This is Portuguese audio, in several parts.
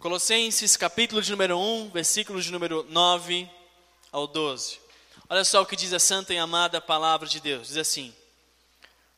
Colossenses capítulo de número 1, versículos de número 9 ao 12. Olha só o que diz a santa e amada palavra de Deus. Diz assim: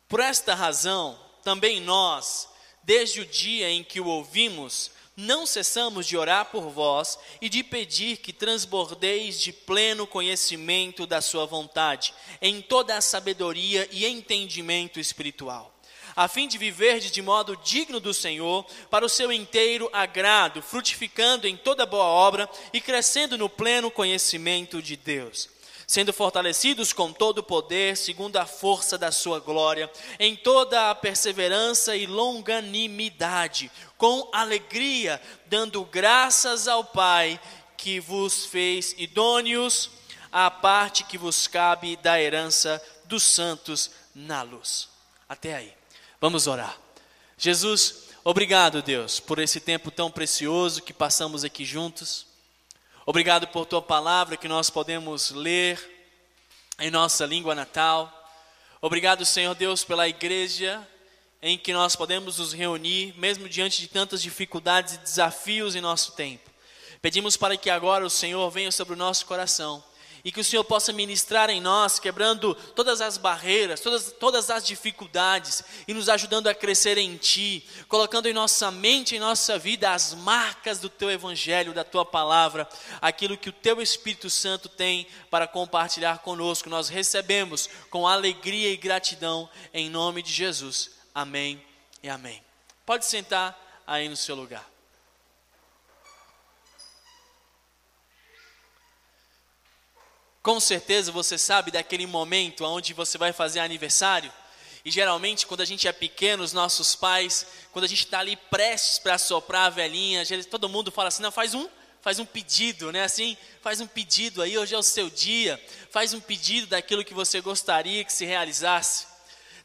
Por esta razão, também nós, desde o dia em que o ouvimos, não cessamos de orar por vós e de pedir que transbordeis de pleno conhecimento da Sua vontade, em toda a sabedoria e entendimento espiritual a fim de viver de modo digno do Senhor, para o seu inteiro agrado, frutificando em toda boa obra e crescendo no pleno conhecimento de Deus, sendo fortalecidos com todo o poder, segundo a força da sua glória, em toda a perseverança e longanimidade, com alegria, dando graças ao Pai que vos fez idôneos à parte que vos cabe da herança dos santos na luz. Até aí. Vamos orar. Jesus, obrigado, Deus, por esse tempo tão precioso que passamos aqui juntos. Obrigado por tua palavra que nós podemos ler em nossa língua natal. Obrigado, Senhor Deus, pela igreja em que nós podemos nos reunir, mesmo diante de tantas dificuldades e desafios em nosso tempo. Pedimos para que agora o Senhor venha sobre o nosso coração e que o Senhor possa ministrar em nós, quebrando todas as barreiras, todas, todas as dificuldades e nos ajudando a crescer em Ti, colocando em nossa mente, em nossa vida, as marcas do Teu Evangelho, da Tua palavra, aquilo que o Teu Espírito Santo tem para compartilhar conosco. Nós recebemos com alegria e gratidão, em nome de Jesus. Amém e amém. Pode sentar aí no seu lugar. Com certeza você sabe daquele momento onde você vai fazer aniversário. E geralmente, quando a gente é pequeno, os nossos pais, quando a gente está ali prestes para soprar a velhinha, todo mundo fala assim: não, faz um, faz um pedido, né? Assim, faz um pedido aí, hoje é o seu dia, faz um pedido daquilo que você gostaria que se realizasse.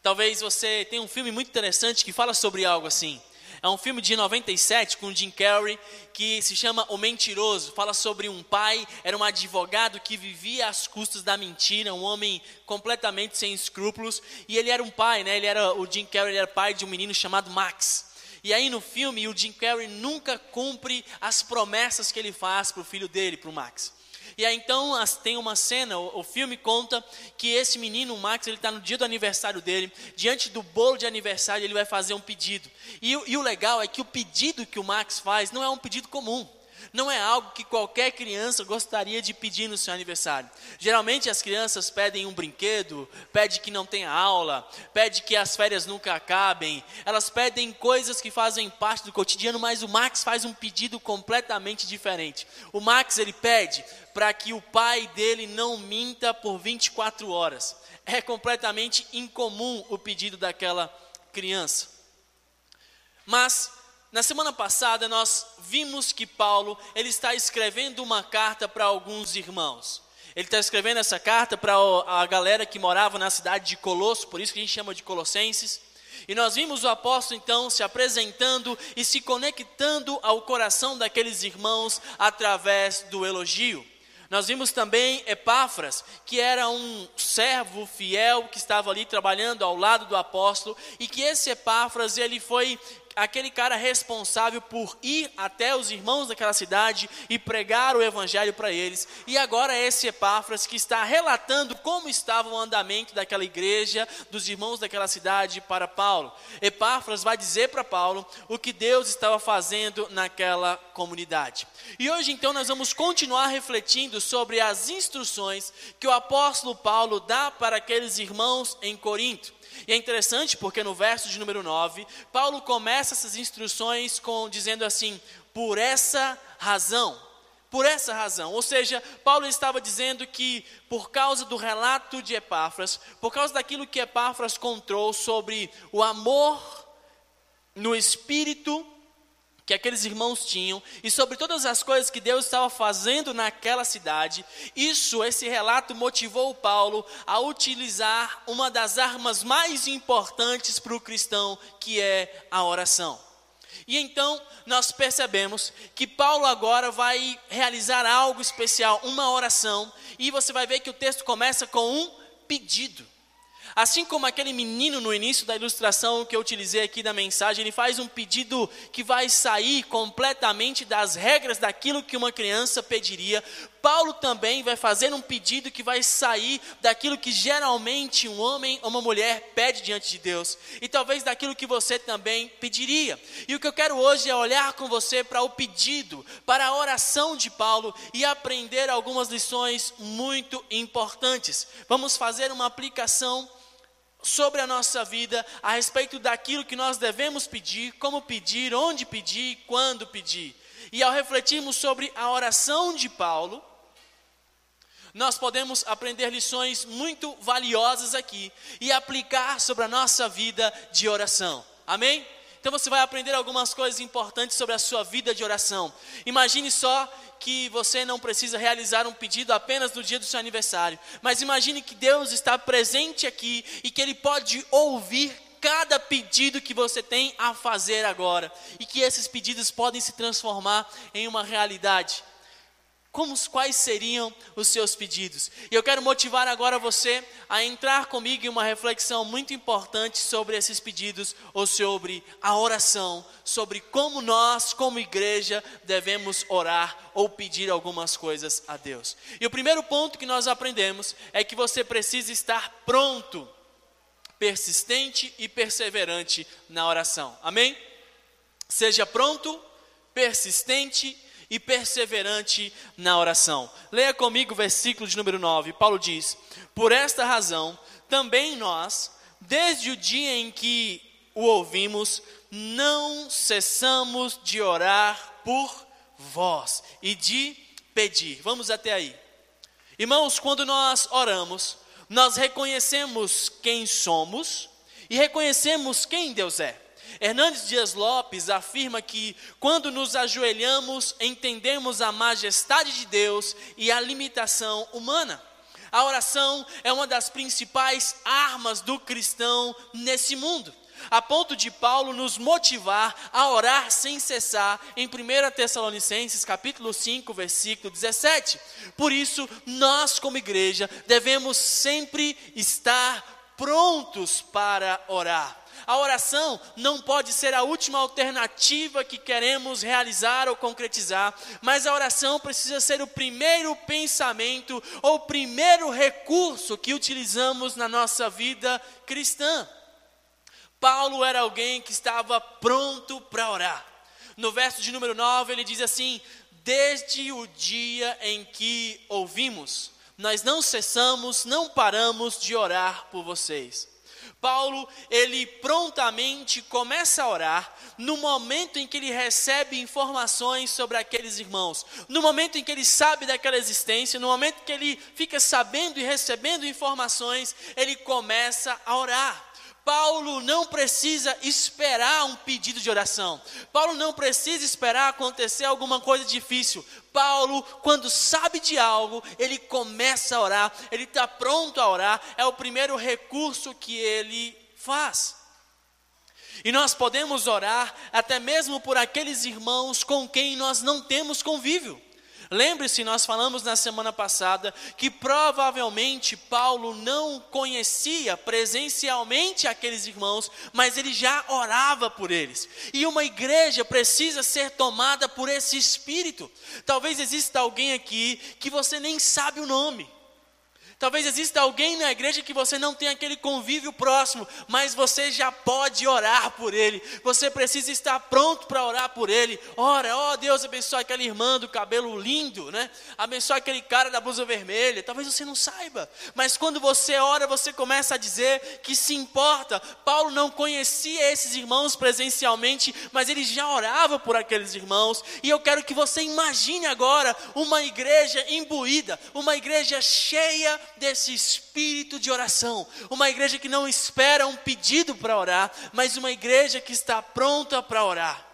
Talvez você tenha um filme muito interessante que fala sobre algo assim. É um filme de 97 com Jim Carrey que se chama O Mentiroso. Fala sobre um pai, era um advogado que vivia às custas da mentira, um homem completamente sem escrúpulos. E ele era um pai, né? Ele era o Jim Carrey era pai de um menino chamado Max. E aí no filme o Jim Carrey nunca cumpre as promessas que ele faz para o filho dele, para o Max. E aí então tem uma cena, o, o filme conta que esse menino, o Max, ele está no dia do aniversário dele, diante do bolo de aniversário, ele vai fazer um pedido. E, e o legal é que o pedido que o Max faz não é um pedido comum não é algo que qualquer criança gostaria de pedir no seu aniversário. Geralmente as crianças pedem um brinquedo, pedem que não tenha aula, pedem que as férias nunca acabem. Elas pedem coisas que fazem parte do cotidiano, mas o Max faz um pedido completamente diferente. O Max ele pede para que o pai dele não minta por 24 horas. É completamente incomum o pedido daquela criança. Mas na semana passada nós vimos que Paulo ele está escrevendo uma carta para alguns irmãos. Ele está escrevendo essa carta para a galera que morava na cidade de Colosso, por isso que a gente chama de Colossenses. E nós vimos o apóstolo então se apresentando e se conectando ao coração daqueles irmãos através do elogio. Nós vimos também Epáfras, que era um servo fiel que estava ali trabalhando ao lado do apóstolo, e que esse Epáfras ele foi aquele cara responsável por ir até os irmãos daquela cidade e pregar o evangelho para eles. E agora é esse Epáfras que está relatando como estava o andamento daquela igreja, dos irmãos daquela cidade para Paulo. Epáfras vai dizer para Paulo o que Deus estava fazendo naquela comunidade. E hoje então nós vamos continuar refletindo sobre as instruções que o apóstolo Paulo dá para aqueles irmãos em Corinto. E é interessante porque no verso de número 9, Paulo começa essas instruções com dizendo assim: por essa razão. Por essa razão, ou seja, Paulo estava dizendo que por causa do relato de Epáfras, por causa daquilo que Epáfras contou sobre o amor no espírito que aqueles irmãos tinham e sobre todas as coisas que Deus estava fazendo naquela cidade, isso, esse relato motivou Paulo a utilizar uma das armas mais importantes para o cristão, que é a oração. E então nós percebemos que Paulo agora vai realizar algo especial, uma oração, e você vai ver que o texto começa com um pedido. Assim como aquele menino no início da ilustração que eu utilizei aqui da mensagem, ele faz um pedido que vai sair completamente das regras daquilo que uma criança pediria. Paulo também vai fazer um pedido que vai sair daquilo que geralmente um homem ou uma mulher pede diante de Deus, e talvez daquilo que você também pediria. E o que eu quero hoje é olhar com você para o pedido, para a oração de Paulo e aprender algumas lições muito importantes. Vamos fazer uma aplicação sobre a nossa vida a respeito daquilo que nós devemos pedir, como pedir, onde pedir, quando pedir. E ao refletirmos sobre a oração de Paulo, nós podemos aprender lições muito valiosas aqui e aplicar sobre a nossa vida de oração. Amém? Então você vai aprender algumas coisas importantes sobre a sua vida de oração. Imagine só que você não precisa realizar um pedido apenas no dia do seu aniversário, mas imagine que Deus está presente aqui e que Ele pode ouvir cada pedido que você tem a fazer agora e que esses pedidos podem se transformar em uma realidade como, quais seriam os seus pedidos. E eu quero motivar agora você a entrar comigo em uma reflexão muito importante sobre esses pedidos, ou sobre a oração, sobre como nós, como igreja, devemos orar ou pedir algumas coisas a Deus. E o primeiro ponto que nós aprendemos é que você precisa estar pronto, persistente e perseverante na oração. Amém? Seja pronto, persistente e perseverante na oração. Leia comigo o versículo de número 9. Paulo diz: Por esta razão, também nós, desde o dia em que o ouvimos, não cessamos de orar por vós e de pedir. Vamos até aí. Irmãos, quando nós oramos, nós reconhecemos quem somos e reconhecemos quem Deus é. Hernandes Dias Lopes afirma que quando nos ajoelhamos, entendemos a majestade de Deus e a limitação humana. A oração é uma das principais armas do cristão nesse mundo, a ponto de Paulo nos motivar a orar sem cessar em 1 Tessalonicenses capítulo 5, versículo 17. Por isso, nós como igreja devemos sempre estar prontos para orar. A oração não pode ser a última alternativa que queremos realizar ou concretizar, mas a oração precisa ser o primeiro pensamento ou o primeiro recurso que utilizamos na nossa vida cristã. Paulo era alguém que estava pronto para orar. No verso de número 9, ele diz assim: Desde o dia em que ouvimos, nós não cessamos, não paramos de orar por vocês. Paulo, ele prontamente começa a orar no momento em que ele recebe informações sobre aqueles irmãos, no momento em que ele sabe daquela existência, no momento que ele fica sabendo e recebendo informações, ele começa a orar. Paulo não precisa esperar um pedido de oração. Paulo não precisa esperar acontecer alguma coisa difícil. Paulo, quando sabe de algo, ele começa a orar, ele está pronto a orar, é o primeiro recurso que ele faz. E nós podemos orar até mesmo por aqueles irmãos com quem nós não temos convívio. Lembre-se, nós falamos na semana passada que provavelmente Paulo não conhecia presencialmente aqueles irmãos, mas ele já orava por eles. E uma igreja precisa ser tomada por esse espírito. Talvez exista alguém aqui que você nem sabe o nome. Talvez exista alguém na igreja que você não tem aquele convívio próximo, mas você já pode orar por ele. Você precisa estar pronto para orar por ele. Ora, ó oh, Deus, abençoe aquela irmã do cabelo lindo, né? Abençoe aquele cara da blusa vermelha. Talvez você não saiba, mas quando você ora, você começa a dizer que se importa. Paulo não conhecia esses irmãos presencialmente, mas ele já orava por aqueles irmãos. E eu quero que você imagine agora uma igreja imbuída, uma igreja cheia desse espírito de oração. Uma igreja que não espera um pedido para orar, mas uma igreja que está pronta para orar.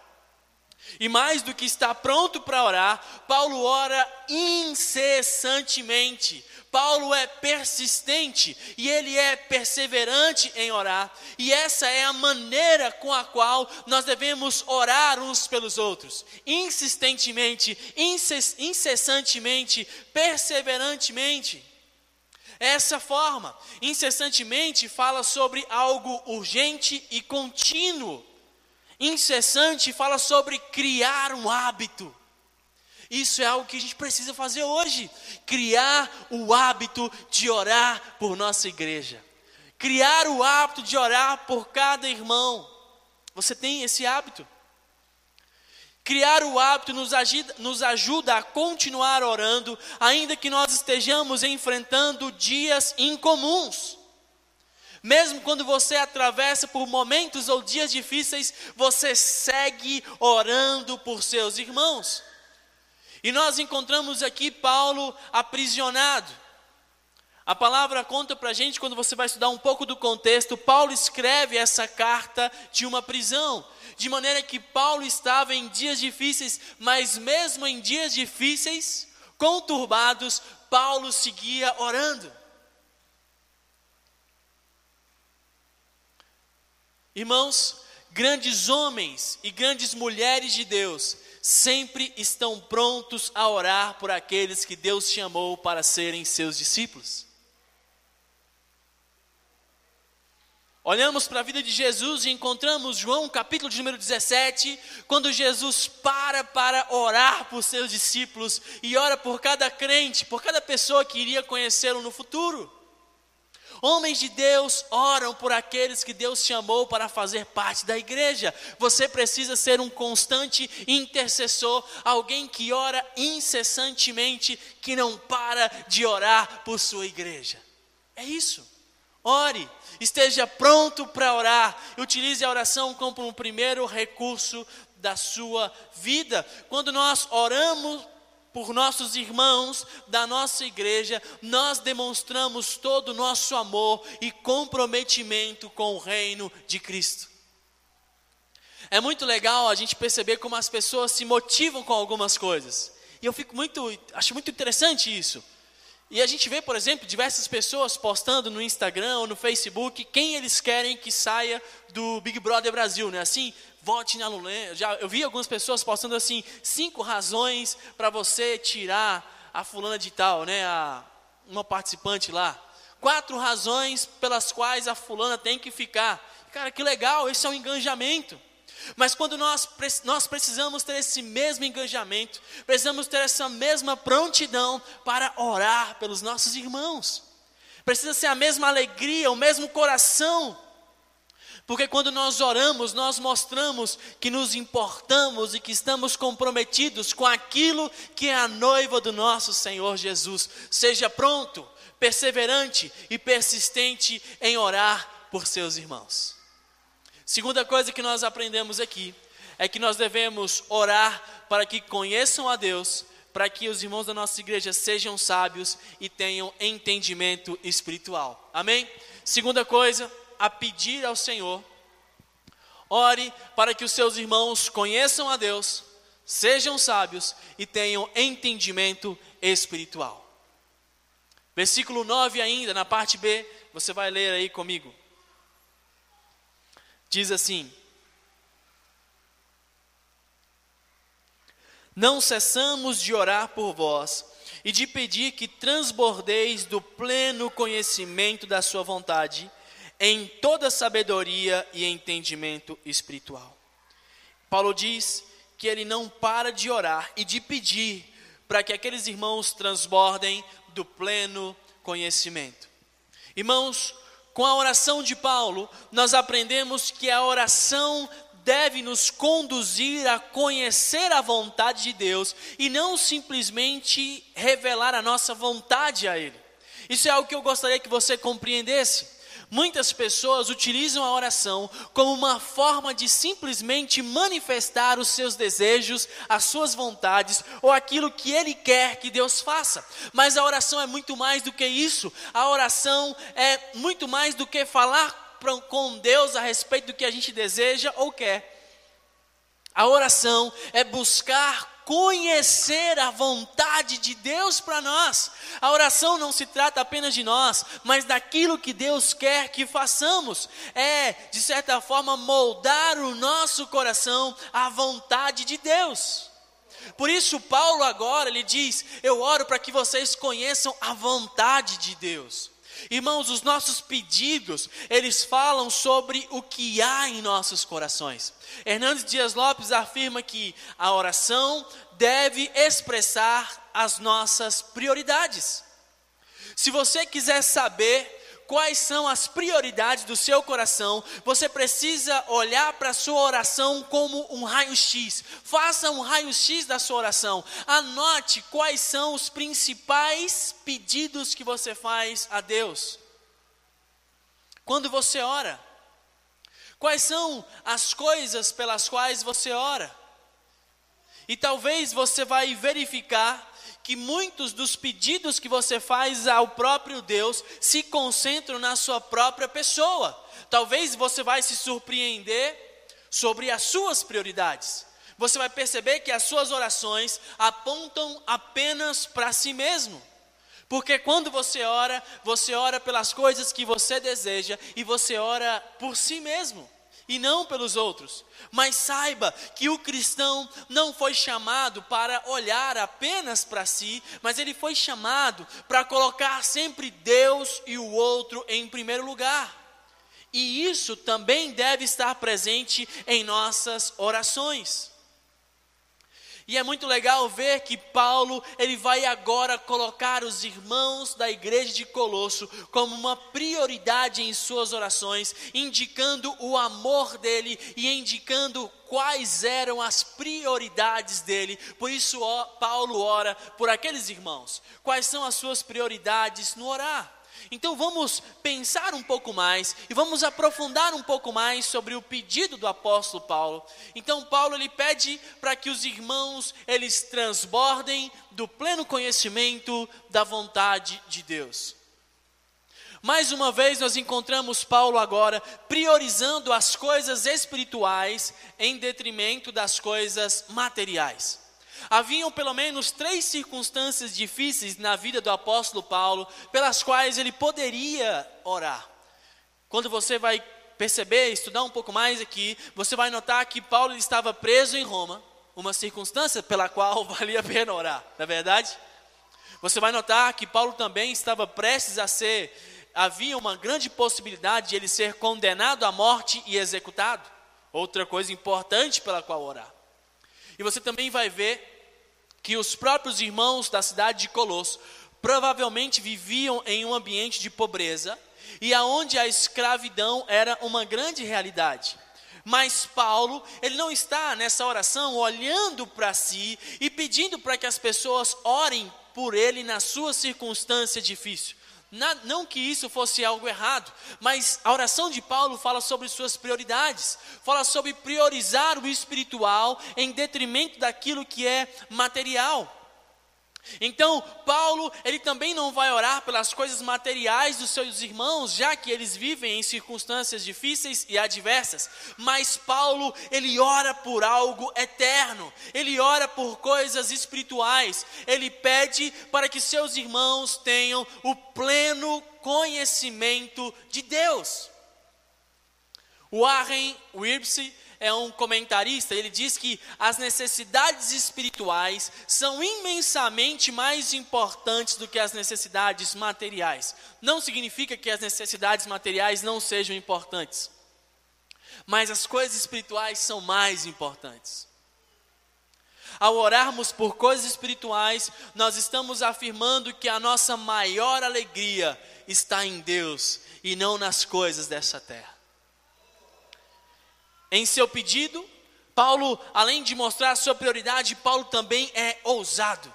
E mais do que está pronto para orar, Paulo ora incessantemente. Paulo é persistente e ele é perseverante em orar, e essa é a maneira com a qual nós devemos orar uns pelos outros, insistentemente, incessantemente, perseverantemente. Essa forma, incessantemente, fala sobre algo urgente e contínuo. Incessante fala sobre criar um hábito. Isso é algo que a gente precisa fazer hoje. Criar o hábito de orar por nossa igreja. Criar o hábito de orar por cada irmão. Você tem esse hábito? Criar o hábito nos ajuda, nos ajuda, a continuar orando, ainda que nós estejamos enfrentando dias incomuns. Mesmo quando você atravessa por momentos ou dias difíceis, você segue orando por seus irmãos. E nós encontramos aqui Paulo aprisionado. A palavra conta para a gente, quando você vai estudar um pouco do contexto, Paulo escreve essa carta de uma prisão de maneira que Paulo estava em dias difíceis, mas mesmo em dias difíceis, conturbados, Paulo seguia orando. Irmãos, grandes homens e grandes mulheres de Deus sempre estão prontos a orar por aqueles que Deus chamou para serem seus discípulos. Olhamos para a vida de Jesus e encontramos João, capítulo de número 17, quando Jesus para para orar por seus discípulos e ora por cada crente, por cada pessoa que iria conhecê-lo no futuro. Homens de Deus oram por aqueles que Deus chamou para fazer parte da igreja. Você precisa ser um constante intercessor, alguém que ora incessantemente, que não para de orar por sua igreja. É isso. Ore, esteja pronto para orar. Utilize a oração como um primeiro recurso da sua vida. Quando nós oramos por nossos irmãos da nossa igreja, nós demonstramos todo o nosso amor e comprometimento com o reino de Cristo. É muito legal a gente perceber como as pessoas se motivam com algumas coisas. E eu fico muito, acho muito interessante isso. E a gente vê, por exemplo, diversas pessoas postando no Instagram ou no Facebook quem eles querem que saia do Big Brother Brasil, né? Assim, vote na Lula. Já eu vi algumas pessoas postando assim cinco razões para você tirar a fulana de tal, né? A, uma participante lá. Quatro razões pelas quais a fulana tem que ficar. Cara, que legal, esse é um engajamento. Mas quando nós, nós precisamos ter esse mesmo engajamento, precisamos ter essa mesma prontidão para orar pelos nossos irmãos. Precisa ser a mesma alegria, o mesmo coração. Porque quando nós oramos, nós mostramos que nos importamos e que estamos comprometidos com aquilo que é a noiva do nosso Senhor Jesus. Seja pronto, perseverante e persistente em orar por seus irmãos. Segunda coisa que nós aprendemos aqui é que nós devemos orar para que conheçam a Deus, para que os irmãos da nossa igreja sejam sábios e tenham entendimento espiritual. Amém? Segunda coisa, a pedir ao Senhor, ore para que os seus irmãos conheçam a Deus, sejam sábios e tenham entendimento espiritual. Versículo 9 ainda, na parte B, você vai ler aí comigo diz assim: Não cessamos de orar por vós e de pedir que transbordeis do pleno conhecimento da Sua vontade, em toda sabedoria e entendimento espiritual. Paulo diz que ele não para de orar e de pedir para que aqueles irmãos transbordem do pleno conhecimento. Irmãos, com a oração de Paulo, nós aprendemos que a oração deve nos conduzir a conhecer a vontade de Deus e não simplesmente revelar a nossa vontade a Ele. Isso é algo que eu gostaria que você compreendesse. Muitas pessoas utilizam a oração como uma forma de simplesmente manifestar os seus desejos, as suas vontades ou aquilo que ele quer que Deus faça. Mas a oração é muito mais do que isso. A oração é muito mais do que falar com Deus a respeito do que a gente deseja ou quer. A oração é buscar conhecer a vontade de Deus para nós. A oração não se trata apenas de nós, mas daquilo que Deus quer que façamos. É, de certa forma, moldar o nosso coração à vontade de Deus. Por isso, Paulo agora ele diz: Eu oro para que vocês conheçam a vontade de Deus. Irmãos, os nossos pedidos, eles falam sobre o que há em nossos corações. Hernandes Dias Lopes afirma que a oração deve expressar as nossas prioridades. Se você quiser saber quais são as prioridades do seu coração, você precisa olhar para a sua oração como um raio-x. Faça um raio-x da sua oração. Anote quais são os principais pedidos que você faz a Deus. Quando você ora, quais são as coisas pelas quais você ora? E talvez você vai verificar que muitos dos pedidos que você faz ao próprio Deus se concentram na sua própria pessoa. Talvez você vai se surpreender sobre as suas prioridades. Você vai perceber que as suas orações apontam apenas para si mesmo. Porque quando você ora, você ora pelas coisas que você deseja e você ora por si mesmo e não pelos outros. Mas saiba que o cristão não foi chamado para olhar apenas para si, mas ele foi chamado para colocar sempre Deus e o outro em primeiro lugar. E isso também deve estar presente em nossas orações. E é muito legal ver que Paulo, ele vai agora colocar os irmãos da igreja de Colosso como uma prioridade em suas orações, indicando o amor dele e indicando quais eram as prioridades dele. Por isso, Paulo ora por aqueles irmãos. Quais são as suas prioridades no orar? Então vamos pensar um pouco mais e vamos aprofundar um pouco mais sobre o pedido do apóstolo Paulo. Então Paulo ele pede para que os irmãos eles transbordem do pleno conhecimento da vontade de Deus. Mais uma vez nós encontramos Paulo agora priorizando as coisas espirituais em detrimento das coisas materiais. Haviam pelo menos três circunstâncias difíceis na vida do apóstolo Paulo, pelas quais ele poderia orar. Quando você vai perceber, estudar um pouco mais aqui, você vai notar que Paulo estava preso em Roma, uma circunstância pela qual valia a pena orar, não é verdade? Você vai notar que Paulo também estava prestes a ser, havia uma grande possibilidade de ele ser condenado à morte e executado. Outra coisa importante pela qual orar. E você também vai ver que os próprios irmãos da cidade de Colosso provavelmente viviam em um ambiente de pobreza e aonde a escravidão era uma grande realidade. Mas Paulo, ele não está nessa oração olhando para si e pedindo para que as pessoas orem por ele na sua circunstância difícil. Não que isso fosse algo errado, mas a oração de Paulo fala sobre suas prioridades, fala sobre priorizar o espiritual em detrimento daquilo que é material. Então, Paulo, ele também não vai orar pelas coisas materiais dos seus irmãos, já que eles vivem em circunstâncias difíceis e adversas, mas Paulo, ele ora por algo eterno, ele ora por coisas espirituais, ele pede para que seus irmãos tenham o pleno conhecimento de Deus. Warren Wiersbe é um comentarista, ele diz que as necessidades espirituais são imensamente mais importantes do que as necessidades materiais. Não significa que as necessidades materiais não sejam importantes, mas as coisas espirituais são mais importantes. Ao orarmos por coisas espirituais, nós estamos afirmando que a nossa maior alegria está em Deus e não nas coisas dessa terra. Em seu pedido, Paulo, além de mostrar a sua prioridade, Paulo também é ousado.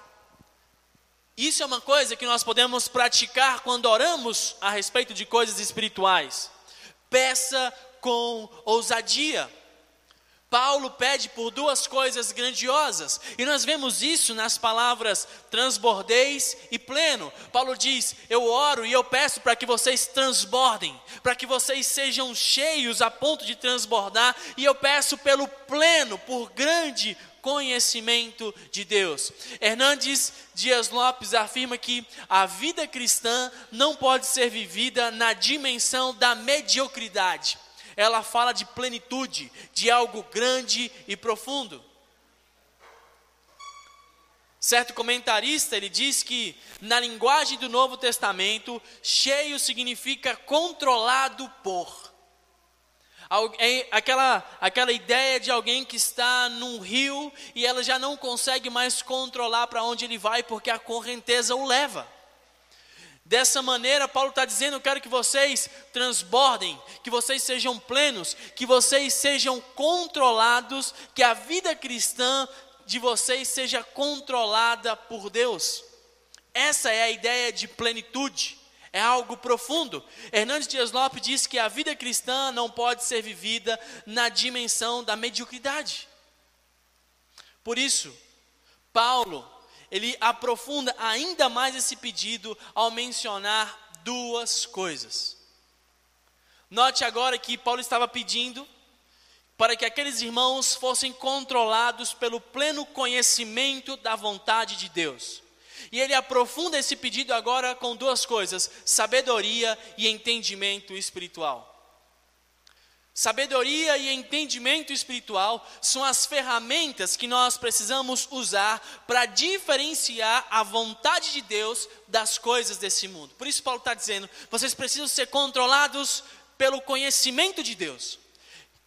Isso é uma coisa que nós podemos praticar quando oramos a respeito de coisas espirituais. Peça com ousadia. Paulo pede por duas coisas grandiosas, e nós vemos isso nas palavras transbordeis e pleno. Paulo diz: Eu oro e eu peço para que vocês transbordem, para que vocês sejam cheios a ponto de transbordar, e eu peço pelo pleno, por grande conhecimento de Deus. Hernandes Dias Lopes afirma que a vida cristã não pode ser vivida na dimensão da mediocridade ela fala de plenitude, de algo grande e profundo. Certo comentarista, ele diz que na linguagem do Novo Testamento, cheio significa controlado por. É aquela, aquela ideia de alguém que está num rio e ela já não consegue mais controlar para onde ele vai porque a correnteza o leva. Dessa maneira, Paulo está dizendo: Eu quero que vocês transbordem, que vocês sejam plenos, que vocês sejam controlados, que a vida cristã de vocês seja controlada por Deus. Essa é a ideia de plenitude, é algo profundo. Hernandes Dias Lopes diz que a vida cristã não pode ser vivida na dimensão da mediocridade. Por isso, Paulo, ele aprofunda ainda mais esse pedido ao mencionar duas coisas. Note agora que Paulo estava pedindo para que aqueles irmãos fossem controlados pelo pleno conhecimento da vontade de Deus. E ele aprofunda esse pedido agora com duas coisas: sabedoria e entendimento espiritual. Sabedoria e entendimento espiritual são as ferramentas que nós precisamos usar para diferenciar a vontade de Deus das coisas desse mundo. Por isso, Paulo está dizendo: vocês precisam ser controlados pelo conhecimento de Deus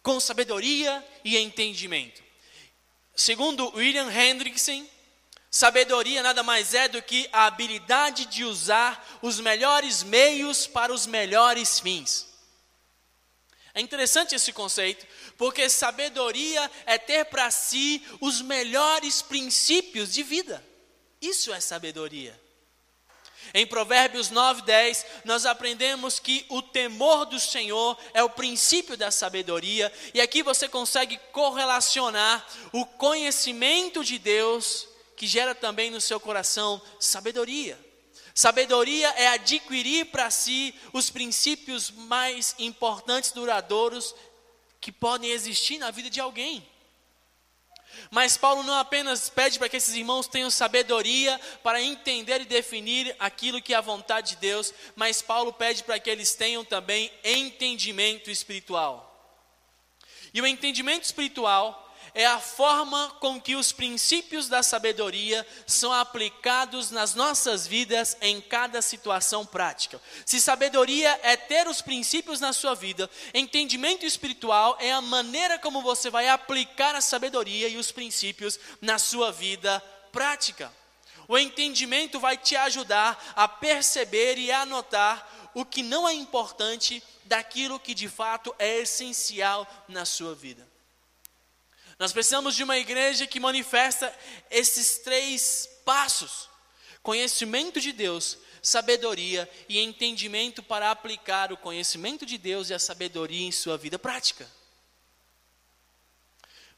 com sabedoria e entendimento. Segundo William Hendrickson, sabedoria nada mais é do que a habilidade de usar os melhores meios para os melhores fins. É interessante esse conceito, porque sabedoria é ter para si os melhores princípios de vida. Isso é sabedoria. Em Provérbios 9, 10, nós aprendemos que o temor do Senhor é o princípio da sabedoria, e aqui você consegue correlacionar o conhecimento de Deus, que gera também no seu coração sabedoria. Sabedoria é adquirir para si os princípios mais importantes, duradouros, que podem existir na vida de alguém. Mas Paulo não apenas pede para que esses irmãos tenham sabedoria para entender e definir aquilo que é a vontade de Deus, mas Paulo pede para que eles tenham também entendimento espiritual. E o entendimento espiritual é a forma com que os princípios da sabedoria são aplicados nas nossas vidas em cada situação prática. Se sabedoria é ter os princípios na sua vida, entendimento espiritual é a maneira como você vai aplicar a sabedoria e os princípios na sua vida prática. O entendimento vai te ajudar a perceber e a notar o que não é importante daquilo que de fato é essencial na sua vida. Nós precisamos de uma igreja que manifesta esses três passos: conhecimento de Deus, sabedoria e entendimento para aplicar o conhecimento de Deus e a sabedoria em sua vida prática.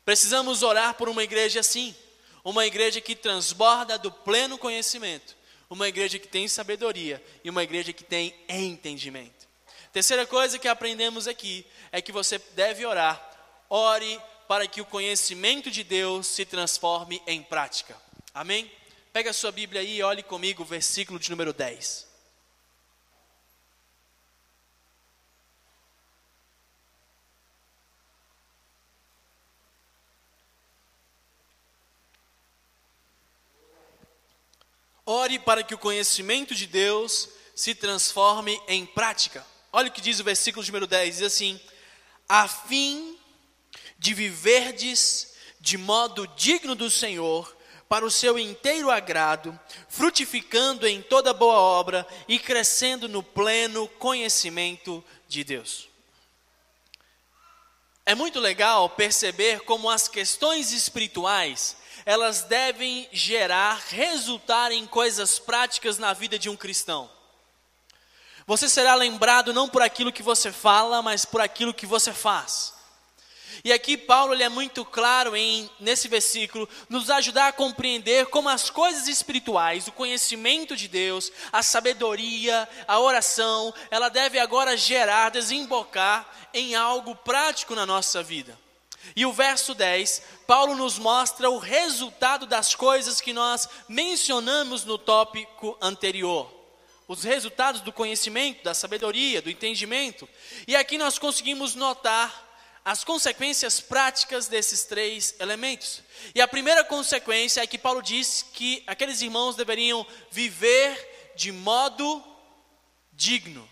Precisamos orar por uma igreja assim, uma igreja que transborda do pleno conhecimento, uma igreja que tem sabedoria e uma igreja que tem entendimento. Terceira coisa que aprendemos aqui é que você deve orar. Ore para que o conhecimento de Deus se transforme em prática. Amém? Pega a sua Bíblia aí e olhe comigo o versículo de número 10. Ore para que o conhecimento de Deus se transforme em prática. Olha o que diz o versículo de número 10: diz assim: a fim de viverdes de modo digno do Senhor, para o seu inteiro agrado, frutificando em toda boa obra e crescendo no pleno conhecimento de Deus. É muito legal perceber como as questões espirituais, elas devem gerar, resultar em coisas práticas na vida de um cristão. Você será lembrado não por aquilo que você fala, mas por aquilo que você faz. E aqui Paulo ele é muito claro em nesse versículo nos ajudar a compreender como as coisas espirituais, o conhecimento de Deus, a sabedoria, a oração, ela deve agora gerar, desembocar em algo prático na nossa vida. E o verso 10, Paulo nos mostra o resultado das coisas que nós mencionamos no tópico anterior. Os resultados do conhecimento, da sabedoria, do entendimento. E aqui nós conseguimos notar as consequências práticas desses três elementos. E a primeira consequência é que Paulo diz que aqueles irmãos deveriam viver de modo digno.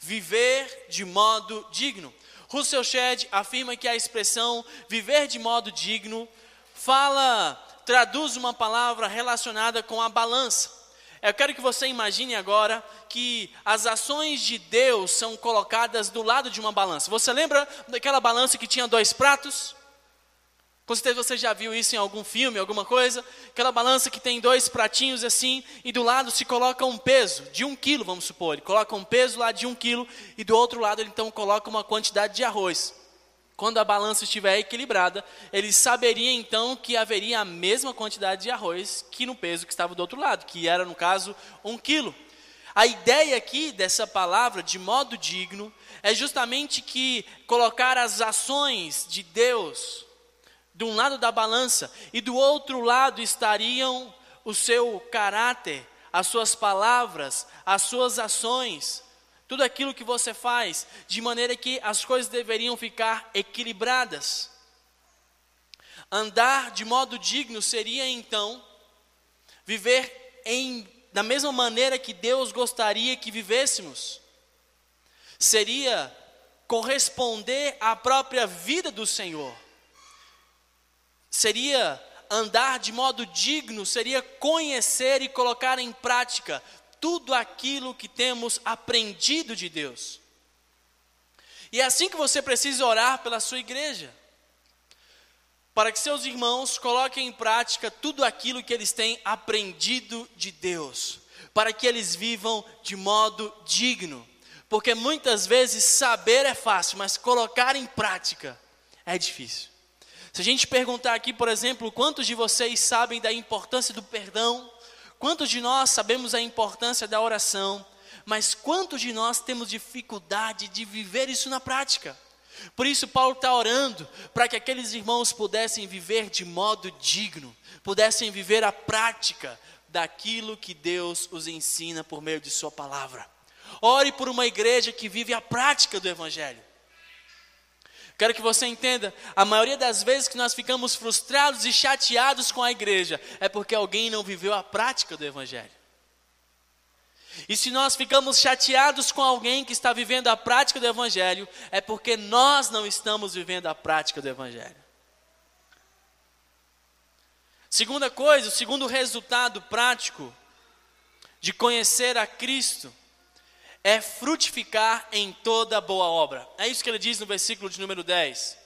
Viver de modo digno. Russell Shedd afirma que a expressão viver de modo digno fala, traduz uma palavra relacionada com a balança. Eu quero que você imagine agora que as ações de Deus são colocadas do lado de uma balança. Você lembra daquela balança que tinha dois pratos? Com certeza você já viu isso em algum filme, alguma coisa. Aquela balança que tem dois pratinhos assim, e do lado se coloca um peso de um quilo, vamos supor. Ele coloca um peso lá de um quilo, e do outro lado ele então coloca uma quantidade de arroz. Quando a balança estiver equilibrada, ele saberia então que haveria a mesma quantidade de arroz que no peso que estava do outro lado, que era, no caso, um quilo. A ideia aqui dessa palavra, de modo digno, é justamente que colocar as ações de Deus de um lado da balança e do outro lado estariam o seu caráter, as suas palavras, as suas ações, tudo aquilo que você faz, de maneira que as coisas deveriam ficar equilibradas. Andar de modo digno seria então viver em da mesma maneira que Deus gostaria que vivêssemos. Seria corresponder à própria vida do Senhor. Seria andar de modo digno, seria conhecer e colocar em prática tudo aquilo que temos aprendido de Deus. E é assim que você precisa orar pela sua igreja, para que seus irmãos coloquem em prática tudo aquilo que eles têm aprendido de Deus, para que eles vivam de modo digno, porque muitas vezes saber é fácil, mas colocar em prática é difícil. Se a gente perguntar aqui, por exemplo, quantos de vocês sabem da importância do perdão, Quantos de nós sabemos a importância da oração, mas quantos de nós temos dificuldade de viver isso na prática? Por isso, Paulo está orando para que aqueles irmãos pudessem viver de modo digno, pudessem viver a prática daquilo que Deus os ensina por meio de Sua palavra. Ore por uma igreja que vive a prática do Evangelho. Quero que você entenda, a maioria das vezes que nós ficamos frustrados e chateados com a igreja é porque alguém não viveu a prática do evangelho. E se nós ficamos chateados com alguém que está vivendo a prática do evangelho, é porque nós não estamos vivendo a prática do evangelho. Segunda coisa, o segundo resultado prático de conhecer a Cristo é frutificar em toda boa obra. É isso que ele diz no versículo de número 10.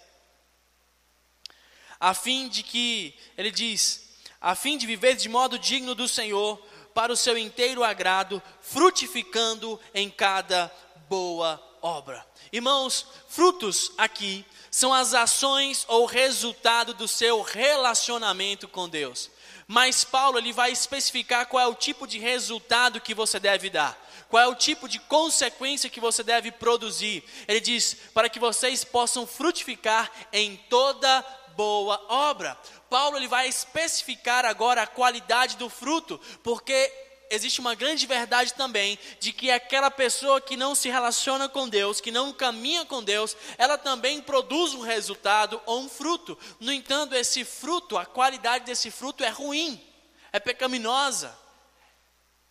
A fim de que, ele diz, a fim de viver de modo digno do Senhor, para o seu inteiro agrado, frutificando em cada boa obra. Irmãos, frutos aqui são as ações ou resultado do seu relacionamento com Deus. Mas Paulo ele vai especificar qual é o tipo de resultado que você deve dar qual é o tipo de consequência que você deve produzir. Ele diz: para que vocês possam frutificar em toda boa obra. Paulo ele vai especificar agora a qualidade do fruto, porque existe uma grande verdade também de que aquela pessoa que não se relaciona com Deus, que não caminha com Deus, ela também produz um resultado ou um fruto. No entanto, esse fruto, a qualidade desse fruto é ruim, é pecaminosa,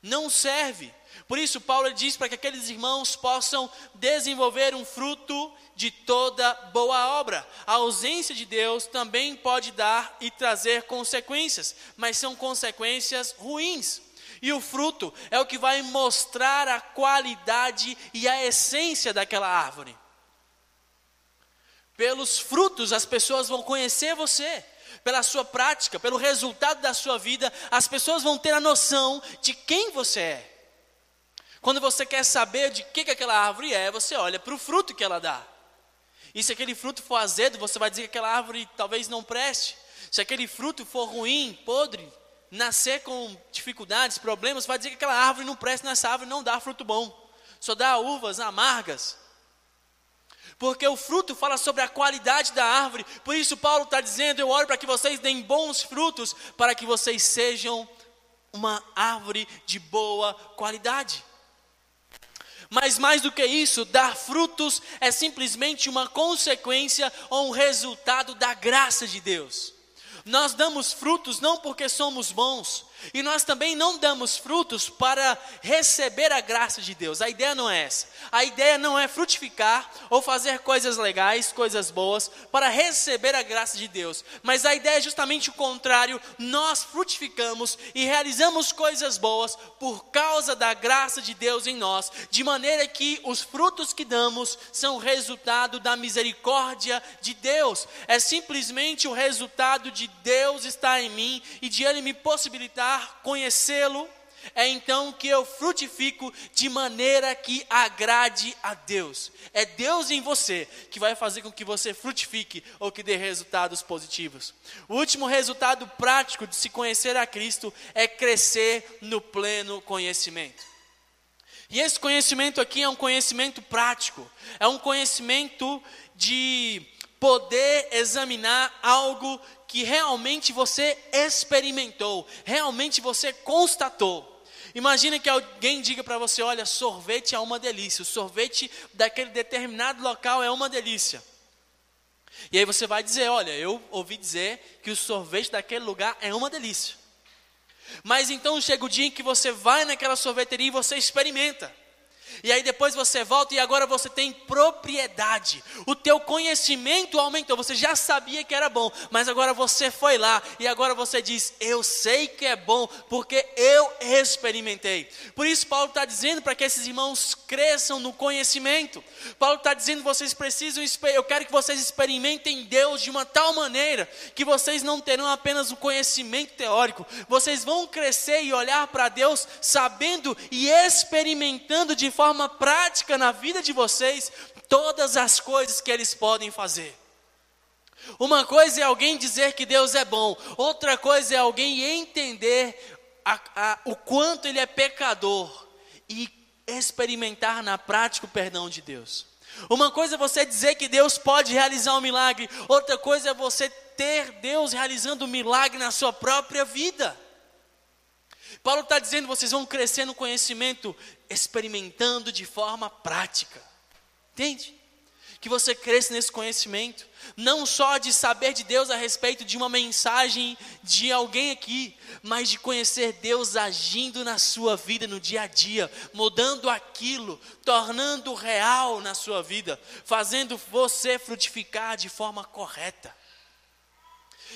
não serve. Por isso, Paulo diz para que aqueles irmãos possam desenvolver um fruto de toda boa obra. A ausência de Deus também pode dar e trazer consequências, mas são consequências ruins. E o fruto é o que vai mostrar a qualidade e a essência daquela árvore. Pelos frutos as pessoas vão conhecer você pela sua prática, pelo resultado da sua vida, as pessoas vão ter a noção de quem você é. Quando você quer saber de que, que aquela árvore é, você olha para o fruto que ela dá. E se aquele fruto for azedo, você vai dizer que aquela árvore talvez não preste. Se aquele fruto for ruim, podre, nascer com dificuldades, problemas, vai dizer que aquela árvore não presta, nessa árvore não dá fruto bom. Só dá uvas amargas. Porque o fruto fala sobre a qualidade da árvore. Por isso, Paulo está dizendo: Eu oro para que vocês deem bons frutos, para que vocês sejam uma árvore de boa qualidade. Mas mais do que isso, dar frutos é simplesmente uma consequência ou um resultado da graça de Deus. Nós damos frutos não porque somos bons, e nós também não damos frutos para receber a graça de Deus. A ideia não é essa. A ideia não é frutificar ou fazer coisas legais, coisas boas, para receber a graça de Deus. Mas a ideia é justamente o contrário. Nós frutificamos e realizamos coisas boas por causa da graça de Deus em nós, de maneira que os frutos que damos são resultado da misericórdia de Deus. É simplesmente o resultado de Deus estar em mim e de Ele me possibilitar conhecê-lo, é então que eu frutifico de maneira que agrade a Deus. É Deus em você que vai fazer com que você frutifique ou que dê resultados positivos. O último resultado prático de se conhecer a Cristo é crescer no pleno conhecimento. E esse conhecimento aqui é um conhecimento prático, é um conhecimento de poder examinar algo que realmente você experimentou, realmente você constatou. Imagina que alguém diga para você: olha, sorvete é uma delícia, o sorvete daquele determinado local é uma delícia. E aí você vai dizer: olha, eu ouvi dizer que o sorvete daquele lugar é uma delícia. Mas então chega o dia em que você vai naquela sorveteria e você experimenta. E aí depois você volta e agora você tem propriedade. O teu conhecimento aumentou. Você já sabia que era bom, mas agora você foi lá e agora você diz: Eu sei que é bom porque eu experimentei. Por isso Paulo está dizendo para que esses irmãos cresçam no conhecimento. Paulo está dizendo: vocês precisam, eu quero que vocês experimentem Deus de uma tal maneira que vocês não terão apenas o conhecimento teórico. Vocês vão crescer e olhar para Deus sabendo e experimentando de forma forma prática na vida de vocês todas as coisas que eles podem fazer. Uma coisa é alguém dizer que Deus é bom, outra coisa é alguém entender a, a, o quanto ele é pecador e experimentar na prática o perdão de Deus. Uma coisa é você dizer que Deus pode realizar um milagre, outra coisa é você ter Deus realizando um milagre na sua própria vida. Paulo está dizendo: vocês vão crescer no conhecimento, experimentando de forma prática. Entende? Que você cresça nesse conhecimento, não só de saber de Deus a respeito de uma mensagem de alguém aqui, mas de conhecer Deus agindo na sua vida no dia a dia, mudando aquilo, tornando real na sua vida, fazendo você frutificar de forma correta.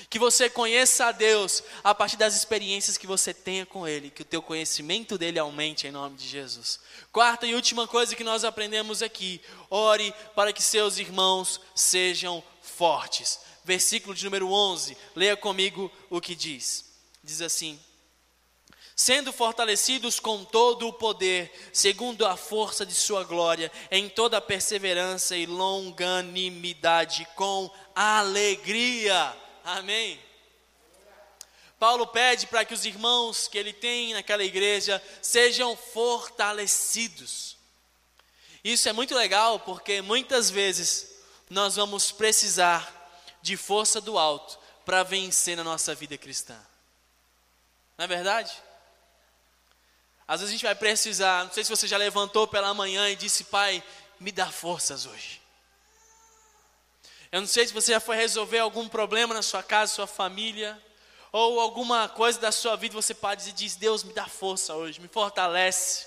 Que você conheça a Deus a partir das experiências que você tenha com Ele, que o teu conhecimento dele aumente em nome de Jesus. Quarta e última coisa que nós aprendemos aqui: ore para que seus irmãos sejam fortes. Versículo de número 11, leia comigo o que diz. Diz assim: sendo fortalecidos com todo o poder, segundo a força de sua glória, em toda perseverança e longanimidade, com alegria Amém. Paulo pede para que os irmãos que ele tem naquela igreja sejam fortalecidos. Isso é muito legal porque muitas vezes nós vamos precisar de força do alto para vencer na nossa vida cristã. Não é verdade? Às vezes a gente vai precisar, não sei se você já levantou pela manhã e disse, Pai, me dá forças hoje. Eu não sei se você já foi resolver algum problema na sua casa, sua família, ou alguma coisa da sua vida, você pode e diz: Deus, me dá força hoje, me fortalece,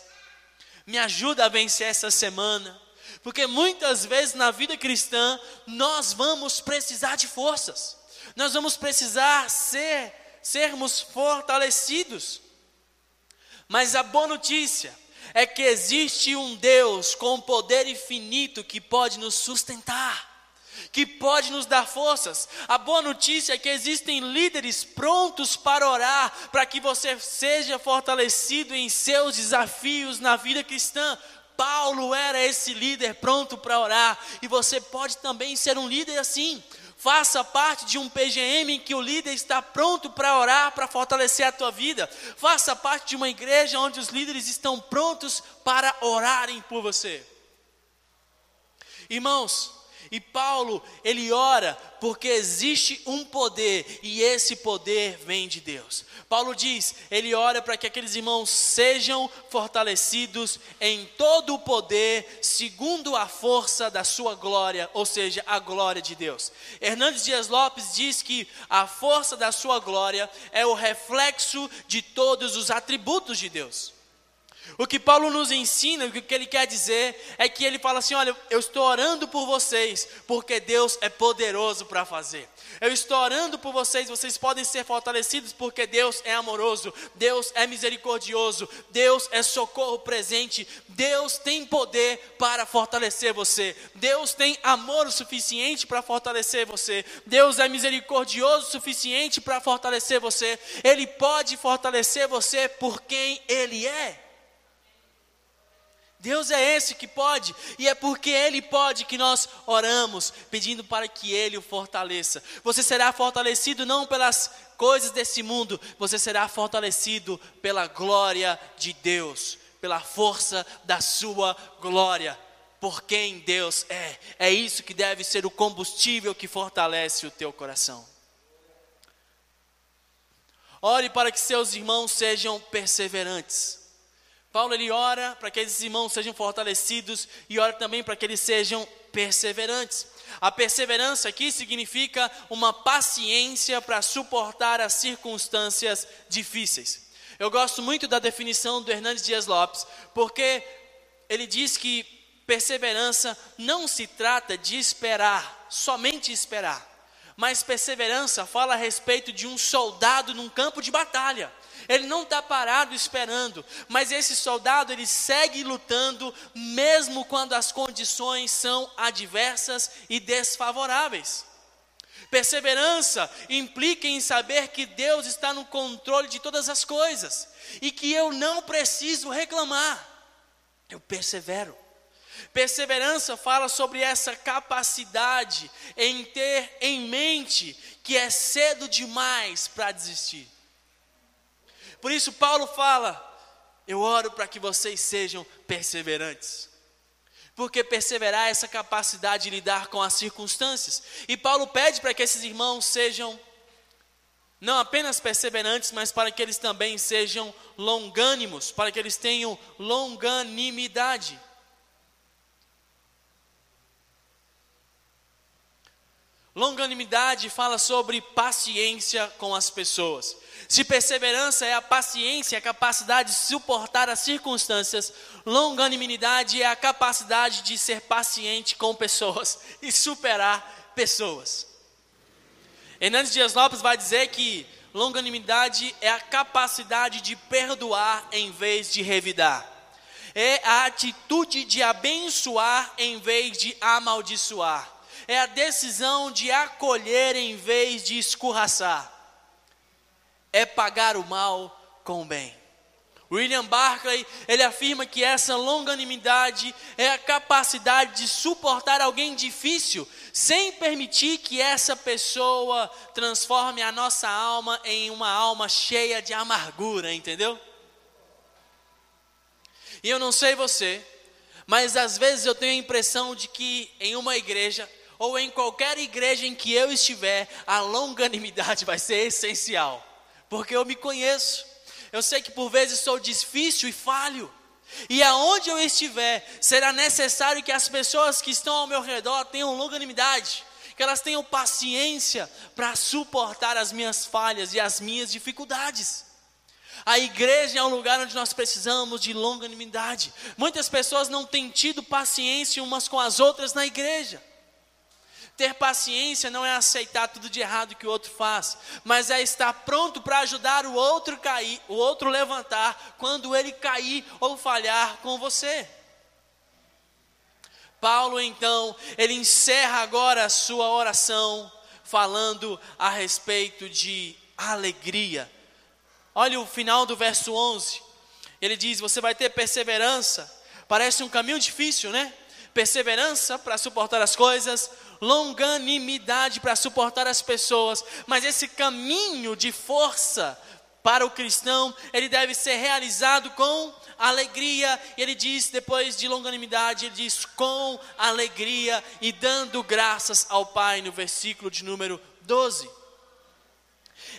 me ajuda a vencer essa semana. Porque muitas vezes na vida cristã nós vamos precisar de forças, nós vamos precisar ser, sermos fortalecidos. Mas a boa notícia é que existe um Deus com poder infinito que pode nos sustentar que pode nos dar forças. A boa notícia é que existem líderes prontos para orar, para que você seja fortalecido em seus desafios na vida cristã. Paulo era esse líder pronto para orar, e você pode também ser um líder assim. Faça parte de um PGM em que o líder está pronto para orar, para fortalecer a tua vida. Faça parte de uma igreja onde os líderes estão prontos para orarem por você. Irmãos, E Paulo, ele ora porque existe um poder e esse poder vem de Deus. Paulo diz, ele ora para que aqueles irmãos sejam fortalecidos em todo o poder, segundo a força da sua glória, ou seja, a glória de Deus. Hernandes Dias Lopes diz que a força da sua glória é o reflexo de todos os atributos de Deus. O que Paulo nos ensina, o que ele quer dizer, é que ele fala assim: olha, eu estou orando por vocês, porque Deus é poderoso para fazer. Eu estou orando por vocês, vocês podem ser fortalecidos, porque Deus é amoroso, Deus é misericordioso, Deus é socorro presente, Deus tem poder para fortalecer você, Deus tem amor o suficiente para fortalecer você, Deus é misericordioso o suficiente para fortalecer você, Ele pode fortalecer você por quem Ele é. Deus é esse que pode, e é porque Ele pode que nós oramos, pedindo para que Ele o fortaleça. Você será fortalecido não pelas coisas desse mundo, você será fortalecido pela glória de Deus, pela força da Sua glória, por quem Deus é. É isso que deve ser o combustível que fortalece o teu coração. Ore para que seus irmãos sejam perseverantes. Paulo ele ora para que esses irmãos sejam fortalecidos e ora também para que eles sejam perseverantes. A perseverança aqui significa uma paciência para suportar as circunstâncias difíceis. Eu gosto muito da definição do Hernandes Dias Lopes, porque ele diz que perseverança não se trata de esperar, somente esperar, mas perseverança fala a respeito de um soldado num campo de batalha. Ele não está parado esperando, mas esse soldado ele segue lutando, mesmo quando as condições são adversas e desfavoráveis. Perseverança implica em saber que Deus está no controle de todas as coisas e que eu não preciso reclamar, eu persevero. Perseverança fala sobre essa capacidade em ter em mente que é cedo demais para desistir. Por isso, Paulo fala: Eu oro para que vocês sejam perseverantes. Porque perseverar é essa capacidade de lidar com as circunstâncias. E Paulo pede para que esses irmãos sejam não apenas perseverantes, mas para que eles também sejam longânimos, para que eles tenham longanimidade. Longanimidade fala sobre paciência com as pessoas. Se perseverança é a paciência, a capacidade de suportar as circunstâncias, longanimidade é a capacidade de ser paciente com pessoas e superar pessoas. Hernandes Dias Lopes vai dizer que longanimidade é a capacidade de perdoar em vez de revidar. É a atitude de abençoar em vez de amaldiçoar. É a decisão de acolher em vez de escorraçar é pagar o mal com o bem. William Barclay, ele afirma que essa longanimidade é a capacidade de suportar alguém difícil, sem permitir que essa pessoa transforme a nossa alma em uma alma cheia de amargura, entendeu? E eu não sei você, mas às vezes eu tenho a impressão de que em uma igreja, ou em qualquer igreja em que eu estiver, a longanimidade vai ser essencial porque eu me conheço. Eu sei que por vezes sou difícil e falho. E aonde eu estiver, será necessário que as pessoas que estão ao meu redor tenham longanimidade, que elas tenham paciência para suportar as minhas falhas e as minhas dificuldades. A igreja é um lugar onde nós precisamos de longanimidade. Muitas pessoas não têm tido paciência umas com as outras na igreja. Ter paciência não é aceitar tudo de errado que o outro faz, mas é estar pronto para ajudar o outro cair, o outro levantar quando ele cair ou falhar com você. Paulo então, ele encerra agora a sua oração falando a respeito de alegria. Olha o final do verso 11. Ele diz: Você vai ter perseverança. Parece um caminho difícil, né? Perseverança para suportar as coisas, longanimidade para suportar as pessoas, mas esse caminho de força para o cristão, ele deve ser realizado com alegria. E ele diz, depois de longanimidade, ele diz com alegria e dando graças ao Pai, no versículo de número 12.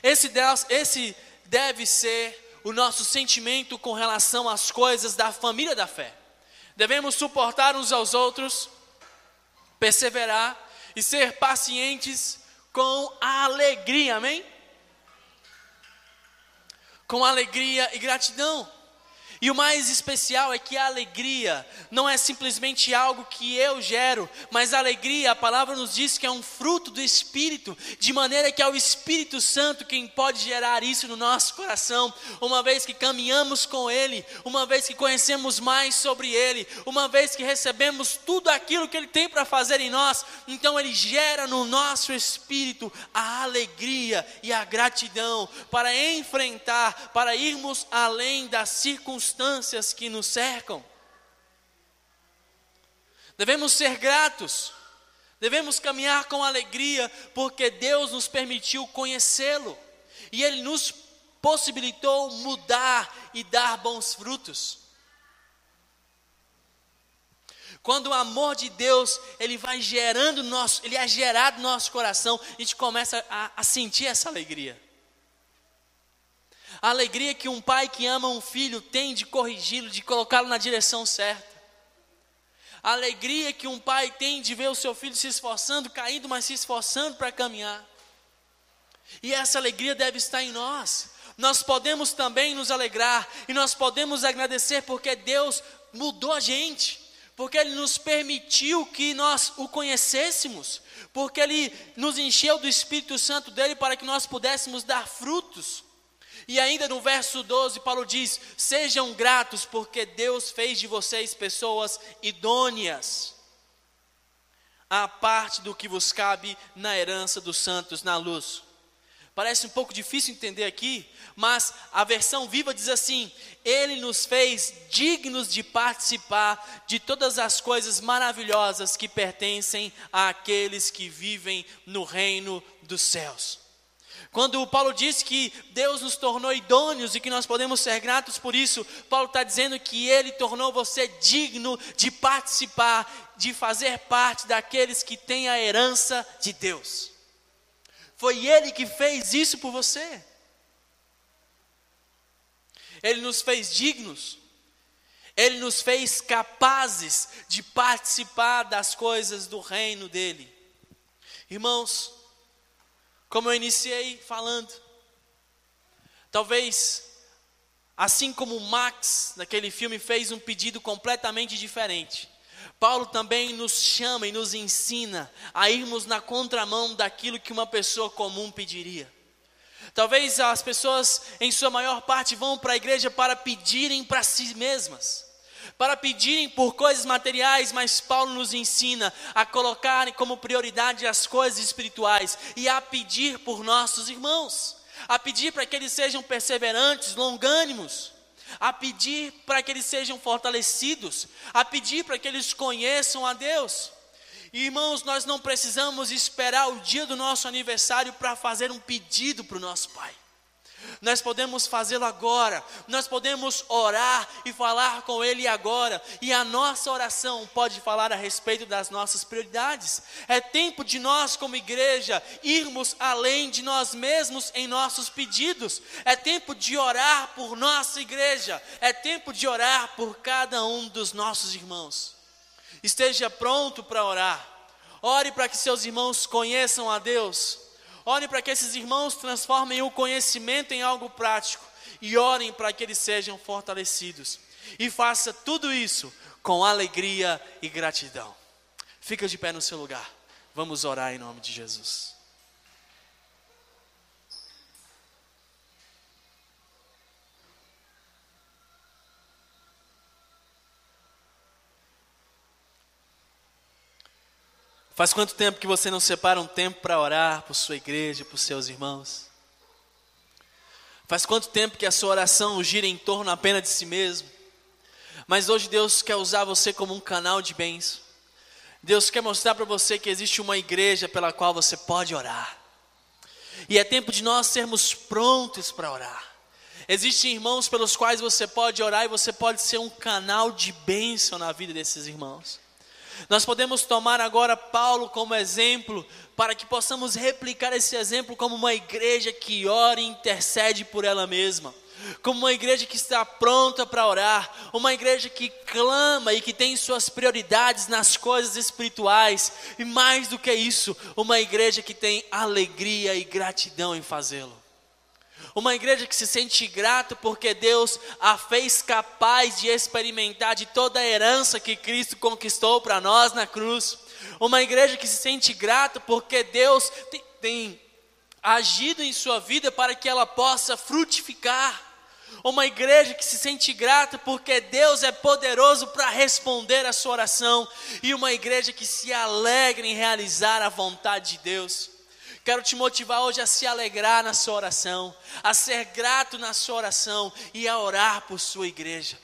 Esse, Deus, esse deve ser o nosso sentimento com relação às coisas da família da fé. Devemos suportar uns aos outros, perseverar e ser pacientes com alegria, amém? Com alegria e gratidão. E o mais especial é que a alegria não é simplesmente algo que eu gero, mas a alegria, a palavra nos diz que é um fruto do Espírito, de maneira que é o Espírito Santo quem pode gerar isso no nosso coração, uma vez que caminhamos com Ele, uma vez que conhecemos mais sobre Ele, uma vez que recebemos tudo aquilo que Ele tem para fazer em nós, então Ele gera no nosso espírito a alegria e a gratidão para enfrentar, para irmos além das circunstâncias circunstâncias que nos cercam. Devemos ser gratos, devemos caminhar com alegria, porque Deus nos permitiu conhecê-lo e Ele nos possibilitou mudar e dar bons frutos. Quando o amor de Deus ele vai gerando nosso, ele é gerado no nosso coração, a gente começa a, a sentir essa alegria. A alegria que um pai que ama um filho tem de corrigi-lo, de colocá-lo na direção certa. A alegria que um pai tem de ver o seu filho se esforçando, caindo, mas se esforçando para caminhar. E essa alegria deve estar em nós. Nós podemos também nos alegrar e nós podemos agradecer porque Deus mudou a gente, porque Ele nos permitiu que nós o conhecêssemos, porque Ele nos encheu do Espírito Santo dele para que nós pudéssemos dar frutos. E ainda no verso 12, Paulo diz: Sejam gratos, porque Deus fez de vocês pessoas idôneas, a parte do que vos cabe na herança dos santos na luz. Parece um pouco difícil entender aqui, mas a versão viva diz assim: Ele nos fez dignos de participar de todas as coisas maravilhosas que pertencem àqueles que vivem no reino dos céus. Quando Paulo diz que Deus nos tornou idôneos e que nós podemos ser gratos por isso, Paulo está dizendo que Ele tornou você digno de participar, de fazer parte daqueles que têm a herança de Deus. Foi Ele que fez isso por você. Ele nos fez dignos, Ele nos fez capazes de participar das coisas do reino dEle. Irmãos, como eu iniciei falando, talvez, assim como Max, naquele filme, fez um pedido completamente diferente, Paulo também nos chama e nos ensina a irmos na contramão daquilo que uma pessoa comum pediria. Talvez as pessoas, em sua maior parte, vão para a igreja para pedirem para si mesmas para pedirem por coisas materiais, mas Paulo nos ensina a colocarem como prioridade as coisas espirituais e a pedir por nossos irmãos, a pedir para que eles sejam perseverantes, longânimos, a pedir para que eles sejam fortalecidos, a pedir para que eles conheçam a Deus. irmãos, nós não precisamos esperar o dia do nosso aniversário para fazer um pedido para o nosso Pai. Nós podemos fazê-lo agora, nós podemos orar e falar com Ele agora, e a nossa oração pode falar a respeito das nossas prioridades. É tempo de nós, como igreja, irmos além de nós mesmos em nossos pedidos, é tempo de orar por nossa igreja, é tempo de orar por cada um dos nossos irmãos. Esteja pronto para orar, ore para que seus irmãos conheçam a Deus Orem para que esses irmãos transformem o conhecimento em algo prático e orem para que eles sejam fortalecidos. E faça tudo isso com alegria e gratidão. Fica de pé no seu lugar. Vamos orar em nome de Jesus. Faz quanto tempo que você não separa um tempo para orar por sua igreja, por seus irmãos? Faz quanto tempo que a sua oração gira em torno apenas de si mesmo? Mas hoje Deus quer usar você como um canal de bênção. Deus quer mostrar para você que existe uma igreja pela qual você pode orar. E é tempo de nós sermos prontos para orar. Existem irmãos pelos quais você pode orar e você pode ser um canal de bênção na vida desses irmãos. Nós podemos tomar agora Paulo como exemplo, para que possamos replicar esse exemplo como uma igreja que ora e intercede por ela mesma, como uma igreja que está pronta para orar, uma igreja que clama e que tem suas prioridades nas coisas espirituais, e mais do que isso, uma igreja que tem alegria e gratidão em fazê-lo. Uma igreja que se sente grata porque Deus a fez capaz de experimentar de toda a herança que Cristo conquistou para nós na cruz. Uma igreja que se sente grata porque Deus tem, tem agido em sua vida para que ela possa frutificar. Uma igreja que se sente grata porque Deus é poderoso para responder a sua oração. E uma igreja que se alegra em realizar a vontade de Deus. Quero te motivar hoje a se alegrar na sua oração, a ser grato na sua oração e a orar por sua igreja.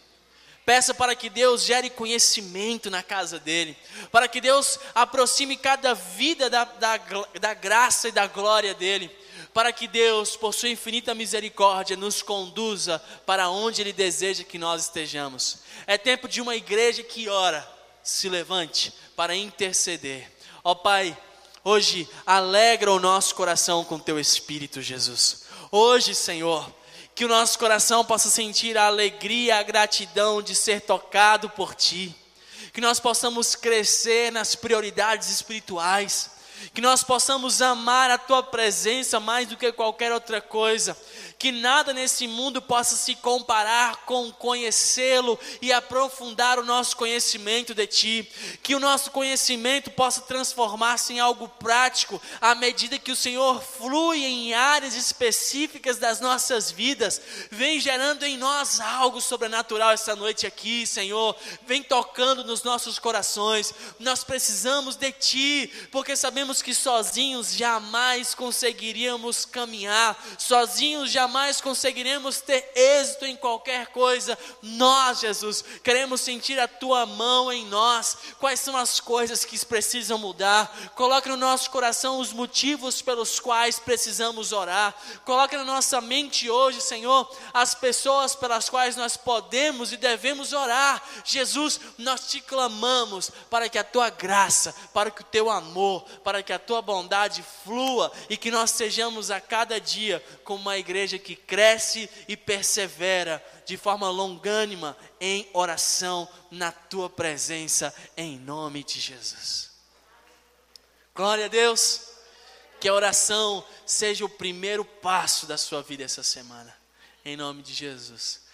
Peça para que Deus gere conhecimento na casa dele, para que Deus aproxime cada vida da, da, da graça e da glória dele, para que Deus, por sua infinita misericórdia, nos conduza para onde Ele deseja que nós estejamos. É tempo de uma igreja que ora, se levante para interceder. Ó Pai, Hoje, alegra o nosso coração com teu Espírito, Jesus. Hoje, Senhor, que o nosso coração possa sentir a alegria, a gratidão de ser tocado por Ti. Que nós possamos crescer nas prioridades espirituais. Que nós possamos amar a Tua presença mais do que qualquer outra coisa. Que nada nesse mundo possa se comparar com conhecê-lo e aprofundar o nosso conhecimento de Ti, que o nosso conhecimento possa transformar-se em algo prático à medida que o Senhor flui em áreas específicas das nossas vidas, vem gerando em nós algo sobrenatural essa noite aqui, Senhor, vem tocando nos nossos corações. Nós precisamos de Ti, porque sabemos que sozinhos jamais conseguiríamos caminhar, sozinhos jamais jamais conseguiremos ter êxito em qualquer coisa. Nós, Jesus, queremos sentir a tua mão em nós. Quais são as coisas que precisam mudar? Coloque no nosso coração os motivos pelos quais precisamos orar. Coloque na nossa mente hoje, Senhor, as pessoas pelas quais nós podemos e devemos orar. Jesus, nós te clamamos para que a tua graça, para que o teu amor, para que a tua bondade flua e que nós sejamos a cada dia como uma igreja igreja que cresce e persevera de forma longânima em oração na tua presença, em nome de Jesus. Glória a Deus. Que a oração seja o primeiro passo da sua vida essa semana, em nome de Jesus.